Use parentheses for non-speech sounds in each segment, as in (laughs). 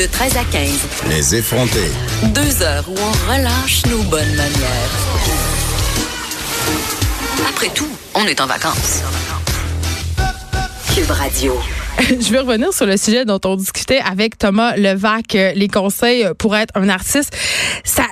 De 13 à 15, Les effrontés. deux heures où on relâche nos bonnes manières. Après tout, on est en vacances. Cube Radio. (laughs) Je veux revenir sur le sujet dont on discutait avec Thomas Levac, euh, les conseils pour être un artiste. Ça,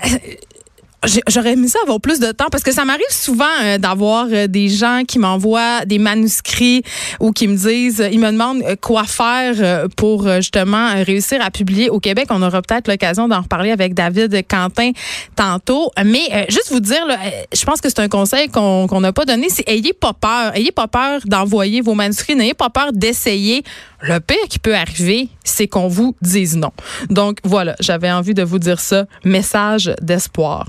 J'aurais aimé ça avoir plus de temps parce que ça m'arrive souvent euh, d'avoir euh, des gens qui m'envoient des manuscrits ou qui me disent, euh, ils me demandent quoi faire pour justement réussir à publier au Québec. On aura peut-être l'occasion d'en reparler avec David Quentin tantôt. Mais juste vous dire, je pense que c'est un conseil qu'on qu'on n'a pas donné, c'est ayez pas peur. Ayez pas peur d'envoyer vos manuscrits. N'ayez pas peur d'essayer. Le pire qui peut arriver, c'est qu'on vous dise non. Donc voilà, j'avais envie de vous dire ça. Message d'espoir.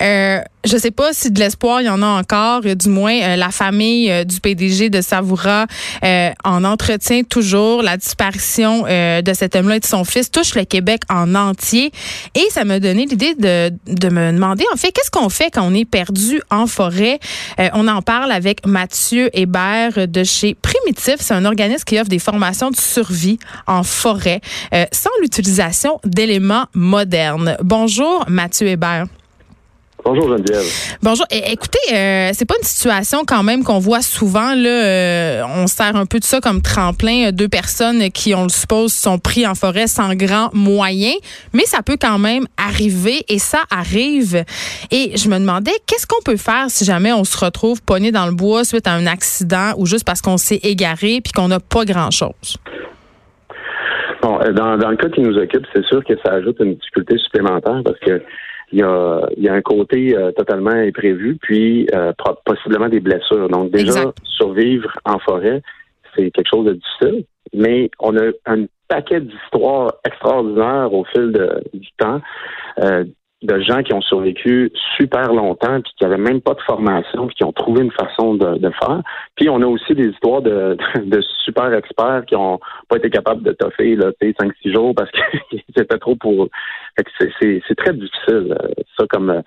Euh, je sais pas si de l'espoir il y en a encore. Du moins, euh, la famille euh, du PDG de Savoura euh, en entretient toujours. La disparition de cet homme-là et de son fils touche le Québec en entier. Et ça m'a donné l'idée de, de me demander, en fait, qu'est-ce qu'on fait quand on est perdu en forêt? On en parle avec Mathieu Hébert de chez Primitif. C'est un organisme qui offre des formations de survie en forêt sans l'utilisation d'éléments modernes. Bonjour, Mathieu Hébert. Bonjour Geneviève. Bonjour. É- écoutez, euh, c'est pas une situation quand même qu'on voit souvent. Là, euh, on sert un peu de ça comme tremplin. euh, Deux personnes qui, on le suppose, sont pris en forêt sans grand moyen, mais ça peut quand même arriver et ça arrive. Et je me demandais, qu'est-ce qu'on peut faire si jamais on se retrouve pogné dans le bois suite à un accident ou juste parce qu'on s'est égaré puis qu'on n'a pas grand-chose? Bon, euh, dans, dans le cas qui nous occupe, c'est sûr que ça ajoute une difficulté supplémentaire parce que il y a, il y a un côté euh, totalement imprévu, puis euh, possiblement des blessures. Donc déjà, Exact. survivre en forêt, c'est quelque chose de difficile, mais on a un paquet d'histoires extraordinaires au fil de- du temps. euh, de gens qui ont survécu super longtemps puis qui n'avaient même pas de formation puis qui ont trouvé une façon de, de faire. Puis on a aussi des histoires de, (laughs) de super experts qui ont pas été capables de toffer là, 5-6 jours parce que (laughs) c'était trop pour c'est- très difficile, euh, ça, comme,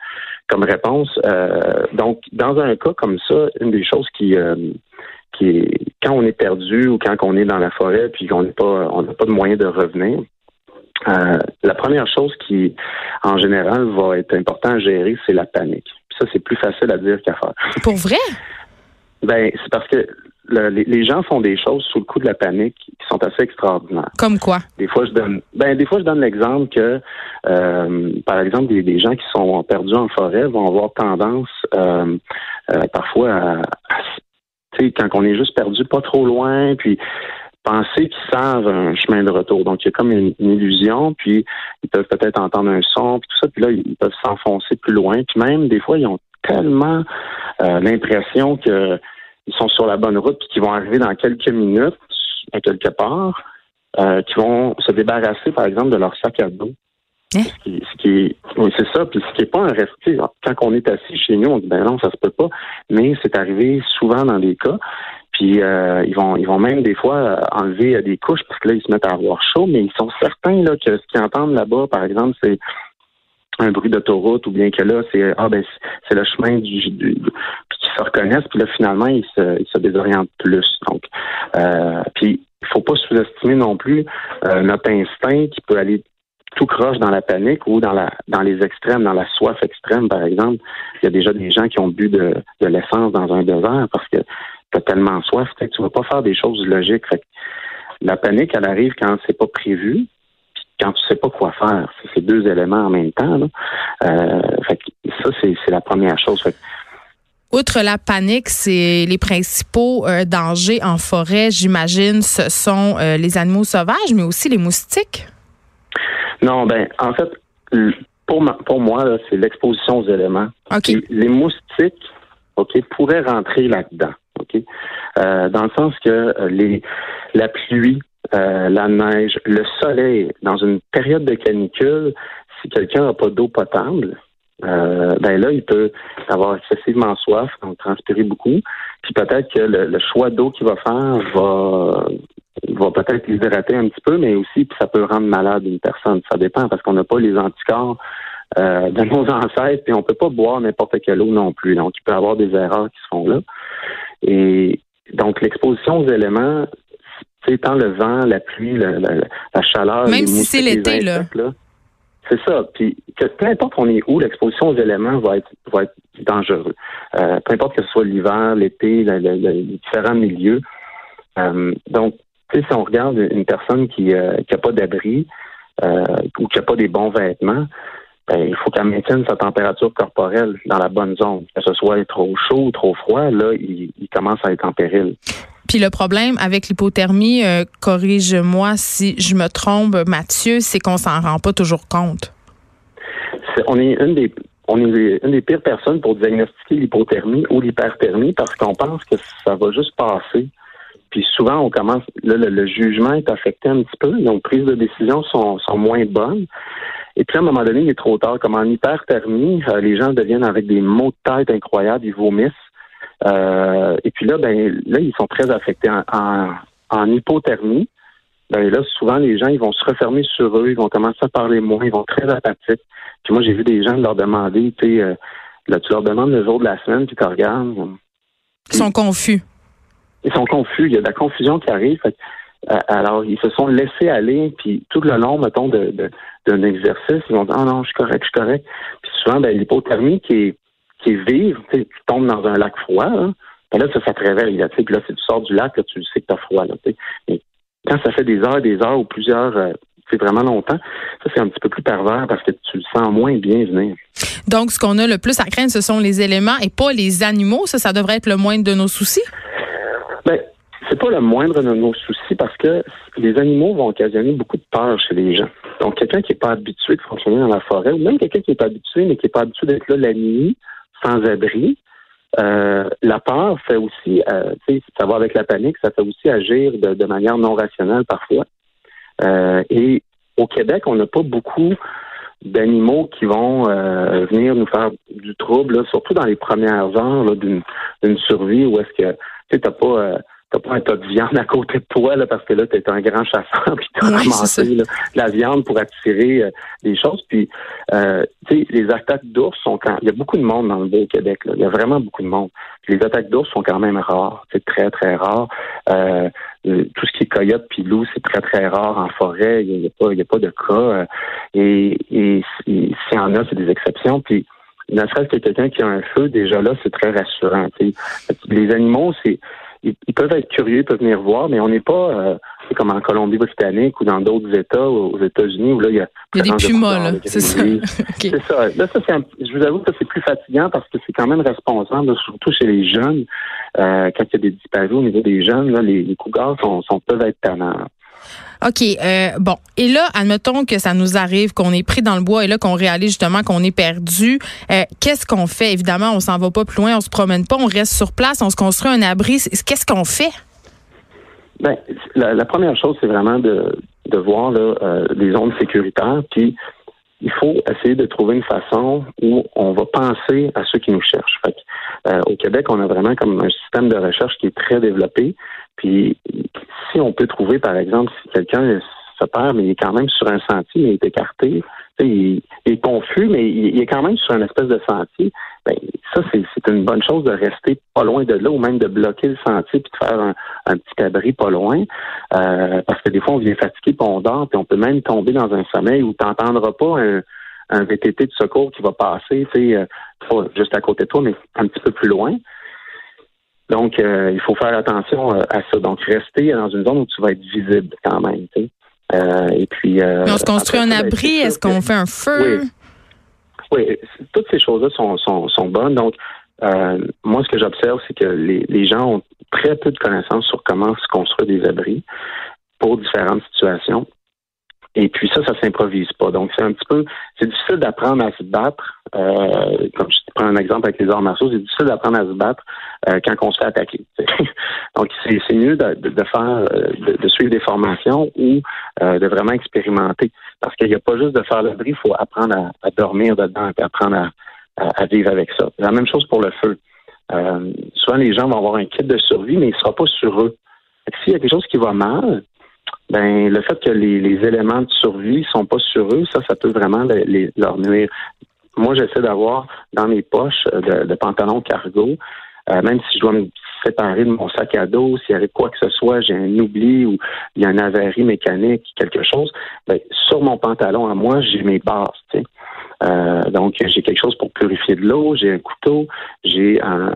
comme réponse. Euh, donc, dans un cas comme ça, une des choses qui, euh, qui est quand on est perdu ou quand on est dans la forêt puis qu'on n'est pas on n'a pas de moyen de revenir, euh, la première chose qui, en général, va être important à gérer, c'est la panique. Puis ça, c'est plus facile à dire qu'à faire. Pour vrai? Ben, c'est parce que le- les, les gens font des choses sous le coup de la panique qui sont assez extraordinaires. Comme quoi? Des fois, je donne, ben, des fois, je donne l'exemple que, euh, par exemple, des, des gens qui sont perdus en forêt vont avoir tendance, euh, parfois, à, à tu sais, quand on est juste perdu pas trop loin, puis penser qu'ils savent un chemin de retour. Donc, il y a comme une, une illusion, puis ils peuvent peut-être entendre un son, puis tout ça, puis là, ils peuvent s'enfoncer plus loin. Puis même, des fois, ils ont tellement euh, l'impression que ils sont sur la bonne route, puis qu'ils vont arriver dans quelques minutes, à quelque part, euh, qui vont se débarrasser, par exemple, de leur sac à dos. Hein? Ce qui, ce qui oui, c'est ça. Puis ce qui est pas un reste. Quand on est assis chez nous, on dit ben non, ça se peut pas. Mais c'est arrivé souvent dans des cas. Puis euh, ils vont, ils vont même des fois euh, enlever euh, des couches parce que là ils se mettent à avoir chaud. Mais ils sont certains là que ce qu'ils entendent là-bas, par exemple, c'est un bruit d'autoroute ou bien que là c'est ah ben c'est- le chemin du, du puis qu'ils se reconnaissent puis là finalement ils se, désorientent plus donc euh, puis il faut pas sous-estimer non plus notre instinct qui peut aller tout croche dans la panique ou dans la dans les extrêmes, dans la soif extrême, par exemple. Il y a déjà des gens qui ont bu de, de l'essence dans un désert parce que tu as tellement soif, tu ne vas pas faire des choses logiques. Fait que la panique, elle arrive quand c'est pas prévu, puis quand tu sais pas quoi faire. C'est ces deux éléments en même temps. Là. Euh, fait que ça, c'est c'est la première chose. Fait que Outre la panique, c'est les principaux euh, dangers en forêt, j'imagine, ce sont euh, les animaux sauvages, mais aussi les moustiques. Non, ben, en fait, pour, ma- pour moi, là, c'est l'exposition aux éléments. Puis les moustiques, OK, pourraient rentrer là-dedans. Euh, dans le sens que euh, la pluie, euh, la neige, le soleil, dans une période de canicule, si quelqu'un n'a pas d'eau potable, euh, ben là, il peut avoir excessivement soif, donc transpirer beaucoup. Puis peut-être que le, choix d'eau qu'il va faire va, peut-être l'hydrater un petit peu, mais aussi ça peut rendre malade une personne. Ça dépend parce qu'on n'a pas les anticorps de nos (laughs) ancêtres, puis on peut pas boire n'importe quelle eau non plus. Donc, il peut y avoir des erreurs qui se font là. Et donc, l'exposition aux éléments, c'est tant le vent, la pluie, la, chaleur. Même si c'est l'été, là. C'est ça. Puis que peu importe on est où, l'exposition aux éléments va être va être dangereux. Euh, peu importe que ce soit l'hiver, l'été, les différents milieux. Euh, donc, si on regarde une personne qui n'a euh, pas d'abri ou qui n'a pas des bons vêtements, ben, il faut qu'elle maintienne sa température corporelle dans la bonne zone. Que ce soit trop chaud ou trop froid, là, il, il commence à être en péril. Puis le problème avec l'hypothermie, euh, corrige-moi si je me trompe, Mathieu, c'est qu'on s'en rend pas toujours compte. on est une des on est une des pires personnes pour diagnostiquer l'hypothermie ou l'hyperthermie parce qu'on pense que ça va juste passer. Puis souvent, on commence, là, le, jugement est affecté un petit peu, donc prises de décision sont, sont moins bonnes. Et puis à un moment donné, il est trop tard. Comme en hyperthermie, euh, les gens deviennent avec des maux de tête incroyables, ils vomissent. Euh, et puis là, ben là, ils sont très affectés en, hypothermie. Ben là, souvent, les gens, ils vont se refermer sur eux, ils vont commencer à parler moins, ils vont être très apathiques. Puis moi, j'ai vu des gens leur demander, tu sais, euh, là, tu leur demandes le jour de la semaine, puis tu regardes. Ils sont confus. Ils sont confus. Il y a de la confusion qui arrive. Alors, ils se sont laissés aller, puis tout le long, mettons, de, d'un exercice, ils vont dire, ah non, je suis correct, je suis correct. Puis souvent, ben, l'hypothermie qui est qui est vive, tu tombes dans un lac froid, là, ben là, ça, ça te réveille. Là, puis là, si tu sors du lac, là, tu sais que tu as froid. Là, Mais quand ça fait des heures et des heures ou plusieurs, euh, c'est vraiment longtemps, ça, c'est un petit peu plus pervers parce que tu le sens moins bien venir. Donc, ce qu'on a le plus à craindre, ce sont les éléments et pas les animaux. Ça, ça devrait être le moindre de nos soucis? Pas le moindre de nos soucis parce que les animaux vont occasionner beaucoup de peur chez les gens. Donc, quelqu'un qui n'est pas habitué de fonctionner dans la forêt, ou même quelqu'un qui n'est pas habitué, mais qui n'est pas habitué d'être là la nuit, sans abri. Euh, la peur fait aussi, euh, ça va avec la panique, ça fait aussi agir de, manière non rationnelle parfois. Euh, et au Québec, on n'a pas beaucoup d'animaux qui vont euh, venir nous faire du trouble, surtout dans les premières heures d'une survie où est-ce que tu n'as pas t'as pas un tas de viande à côté de toi là, parce que là, tu es un grand chasseur (laughs) puis tu as ramassé la viande pour attirer euh, des choses. Puis euh, tu sais, les attaques d'ours sont quand il y a beaucoup de monde dans le beau Québec. Là. Il y a vraiment beaucoup de monde. les attaques d'ours sont quand même rares. C'est très, très rare. Euh, tout ce qui est coyote puis loup, c'est très, très rare en forêt. Il n'y a, pas, y a pas de cas. et et s'il y en a, c'est des exceptions. Puis ne serait-ce que quelqu'un qui a un feu, déjà là, c'est très rassurant. Les animaux, c'est ils, peuvent être curieux, ils peuvent venir voir, mais on n'est pas euh, comme en Colombie-Britannique ou dans d'autres États, aux États-unis, où là, il y a, il y a des pumas, c'est ça. (laughs) C'est ça. Là, ça, c'est je vous avoue que c'est plus fatigant parce que c'est quand même responsable, surtout chez les jeunes. Euh, quand il y a des disparus au niveau des jeunes, là, les, les cougars sont, sont, peuvent être tannants. OK. Euh, bon. Et là, admettons que ça nous arrive, qu'on est pris dans le bois et là qu'on réalise justement qu'on est perdu. Euh, qu'est-ce qu'on fait? Évidemment, on s'en va pas plus loin, on se promène pas, on reste sur place, on se construit un abri. Qu'est-ce qu'on fait? Ben, la, première chose, c'est vraiment de, voir euh, les zones sécuritaires, puis il faut essayer de trouver une façon où on va penser à ceux qui nous cherchent. Fait euh, au Québec, on a vraiment comme un système de recherche qui est très développé. Puis si on peut trouver, par exemple, si quelqu'un se perd, mais il est quand même sur un sentier, mais il est écarté, il, est confus, mais il, est quand même sur une espèce de sentier, ben, ça, c'est une bonne chose de rester pas loin de là ou même de bloquer le sentier puis de faire un, petit abri pas loin. Euh, parce que des fois, on vient fatigué puis on dort, puis on peut même tomber dans un sommeil où tu n'entendras pas un, un, VTT de secours qui va passer, tu sais, euh, juste à côté de toi, mais un petit peu plus loin. Donc, euh, il faut faire attention à ça. Donc, rester dans une zone où tu vas être visible quand même. Sais. et puis. on se construit un ben, abri. Est-ce qu'on fait un feu? Oui, toutes ces choses-là sont, sont, sont, bonnes. Donc, euh, moi, ce que j'observe, c'est que les, les, gens ont très peu de connaissances sur comment se construire des abris pour différentes situations. Et puis ça, ça s'improvise pas. Donc c'est un petit peu, c'est difficile d'apprendre à se battre. Euh, comme je prends un exemple avec les arts martiaux, c'est difficile d'apprendre à se battre euh, quand on se fait attaquer. (laughs) Donc c'est mieux de, de, faire, euh, de, suivre des formations ou de vraiment expérimenter. Parce qu'il n'y a pas juste de faire le bris, il faut apprendre à, dormir dedans et apprendre à, à, vivre avec ça. La même chose pour le feu. souvent les gens vont avoir un kit de survie, mais il ne sera pas sur eux. S'il y a quelque chose qui va mal, ben le fait que les, éléments de survie sont pas sur eux, ça, ça peut vraiment leur nuire. Moi, j'essaie d'avoir dans mes poches euh, de, pantalons cargo, euh, même si je dois me séparer de mon sac à dos, s'il y avait quoi que ce soit, j'ai un oubli ou il y a une avarie mécanique, quelque chose, ben, sur mon pantalon à moi, j'ai mes bases. Euh, donc, j'ai quelque chose pour purifier de l'eau, j'ai un couteau, j'ai un,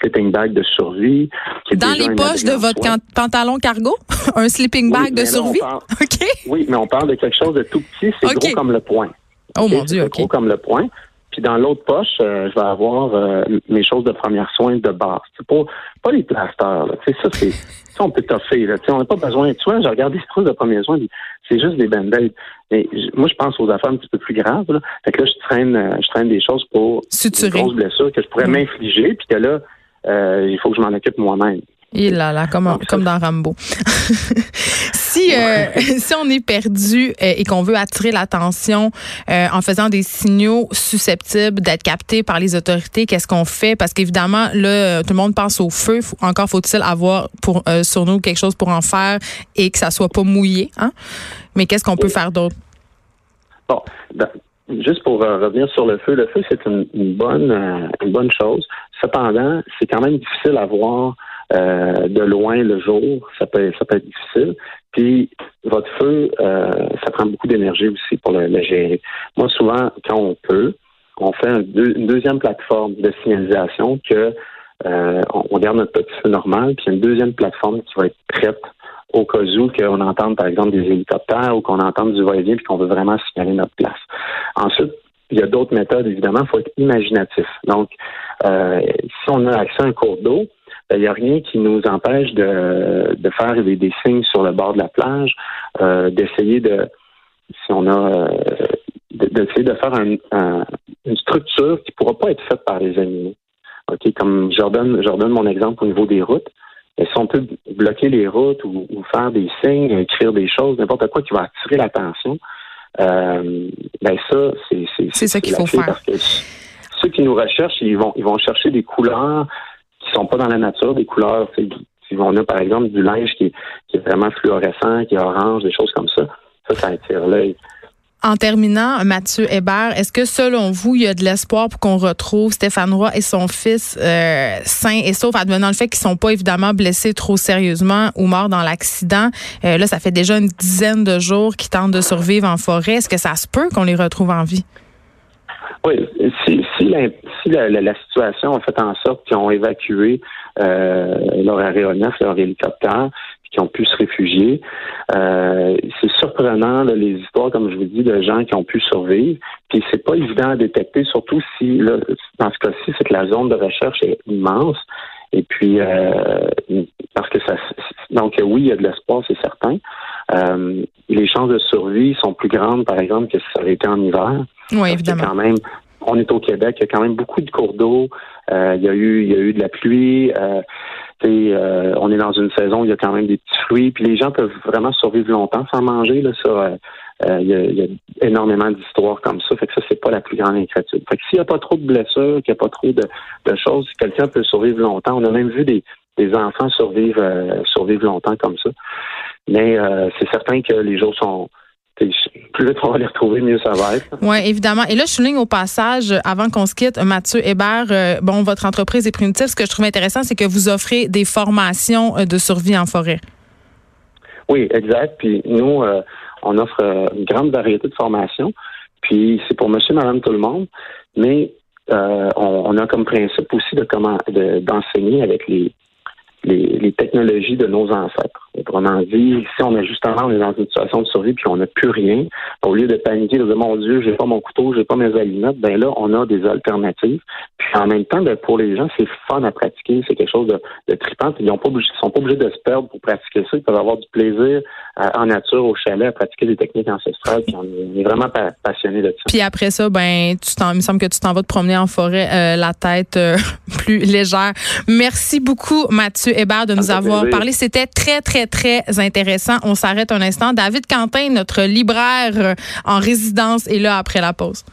sleeping bag de survie. Dans les poches de votre pantalon cargo? un sleeping bag de survie? (laughs) (laughs) OK. Oui, mais on parle de quelque chose de tout petit, c'est gros comme le poing. Oh mon Dieu, OK. Gros comme le poing. Puis dans l'autre poche, euh, je vais avoir euh, mes choses de première soin de base. C'est pas, pas les plasters. Là. Ça, c'est ça, on peut toffer. Là. on n'a pas besoin. Tu vois, j'ai regardé ces trucs de première soin, c'est juste des band-aids. Mais moi, je pense aux affaires un petit peu plus graves. Là. Fait que là, je traîne, euh, je traîne des choses pour Suturer. des grosses blessures que je pourrais m'infliger, puis que là, il faut que je m'en occupe moi-même. Et là, là, comme, comme dans Rambo. (laughs) si, euh, si on est perdu euh, et qu'on veut attirer l'attention euh, en faisant des signaux susceptibles d'être captés par les autorités, qu'est-ce qu'on fait? Parce qu'évidemment, là, tout le monde pense au feu. Encore faut-il avoir pour, sur nous quelque chose pour en faire et que ça soit pas mouillé. Hein? Mais qu'est-ce qu'on peut faire d'autre? Bon, ben, juste pour revenir sur le feu, le feu, c'est une, bonne, une bonne chose. Cependant, c'est quand même difficile à voir euh, de loin le jour, ça peut, ça peut être difficile. Puis votre feu, euh, ça prend beaucoup d'énergie aussi pour le, gérer. Moi, souvent, quand on peut, on fait une deuxième plateforme de signalisation que euh, on, garde notre petit feu normal, puis une deuxième plateforme qui va être prête au cas où qu'on entende, par exemple, des hélicoptères ou qu'on entende du va-et-vient puis qu'on veut vraiment signaler notre place. Ensuite, il y a d'autres méthodes, évidemment, il faut être imaginatif. Donc, euh, si on a accès à un cours d'eau, il ben, n'y a rien qui nous empêche de, de faire des, des, signes sur le bord de la plage, euh, d'essayer de, si on a, euh, d'essayer de, faire un, une structure qui ne pourra pas être faite par les animaux. Ok, comme je redonne, je redonne mon exemple au niveau des routes. Et si on peut bloquer les routes ou, faire des signes, écrire des choses, n'importe quoi qui va attirer l'attention, euh, ben ça, c'est c'est ça qu'il faut faire. Parce que ceux qui nous recherchent, ils vont ils vont chercher des couleurs sont pas dans la nature, des couleurs. Si on a par exemple du linge qui est, vraiment fluorescent, qui est orange, des choses comme ça, ça, ça attire l'œil. En terminant, Mathieu Hébert, est-ce que selon vous, il y a de l'espoir pour qu'on retrouve Stéphane Roy et son fils euh, sains et saufs, advenant le fait qu'ils sont pas évidemment blessés trop sérieusement ou morts dans l'accident? Euh, là, ça fait déjà une dizaine de jours qu'ils tentent de survivre en forêt. Est-ce que ça se peut qu'on les retrouve en vie? Oui, si, si, la, situation a fait en sorte qu'ils ont évacué euh, leur aéronef, leur hélicoptère, puis qu'ils ont pu se réfugier, euh, c'est surprenant les histoires, comme je vous dis, de gens qui ont pu survivre. Puis c'est pas évident à détecter, surtout si là, dans ce cas-ci, c'est que la zone de recherche est immense. Et puis euh, parce que ça donc oui, il y a de l'espoir, c'est certain. Euh, les chances de survie sont plus grandes, par exemple, que si ça avait été en hiver. Oui, évidemment. Quand même, on est au Québec, il y a quand même beaucoup de cours d'eau. Euh, il y a eu, il y a eu de la pluie. Euh, euh, on est dans une saison où il y a quand même des petits fruits. Puis les gens peuvent vraiment survivre longtemps sans manger. Là, ça, euh, euh, il, y a, énormément d'histoires comme ça. Fait que ça, c'est pas la plus grande inquiétude. Fait que s'il n'y a pas trop de blessures, qu'il n'y a pas trop de, de choses, quelqu'un peut survivre longtemps. On a même vu des, des enfants survivre, survivre longtemps comme ça. Mais c'est certain que les jours sont plus vite on va les retrouver, mieux ça va être. Oui, évidemment. Et là, je souligne au passage, avant qu'on se quitte, Mathieu Hébert, euh, bon, votre entreprise est primitive. Ce que je trouve intéressant, c'est que vous offrez des formations euh, de survie en forêt. Oui, exact. Puis nous, euh, on offre une grande variété de formations. Puis c'est pour monsieur, madame, tout le monde. Mais on, a comme principe aussi de comment d'enseigner avec les les, technologies de nos ancêtres. Autrement dit, si on a justement, on est dans une situation de survie puis on n'a plus rien, au lieu de paniquer, de dire mon Dieu, j'ai pas mon couteau, j'ai pas mes allumettes, ben là, on a des alternatives. Puis en même temps, ben, pour les gens, c'est fun à pratiquer, c'est quelque chose de, de trippant. Ils ne sont pas obligés de se perdre pour pratiquer ça. Ils peuvent avoir du plaisir euh, en nature, au chalet, à pratiquer des techniques ancestrales. Puis on est, vraiment passionné de ça. Puis après ça, ben, tu il me semble que tu t'en vas te promener en forêt, euh, la tête euh, (laughs) plus légère. Merci beaucoup, Mathieu Hébert, de nous avoir parlé. C'était très, très, très intéressant. On s'arrête un instant. David Quentin, notre libraire en résidence, est là après la pause.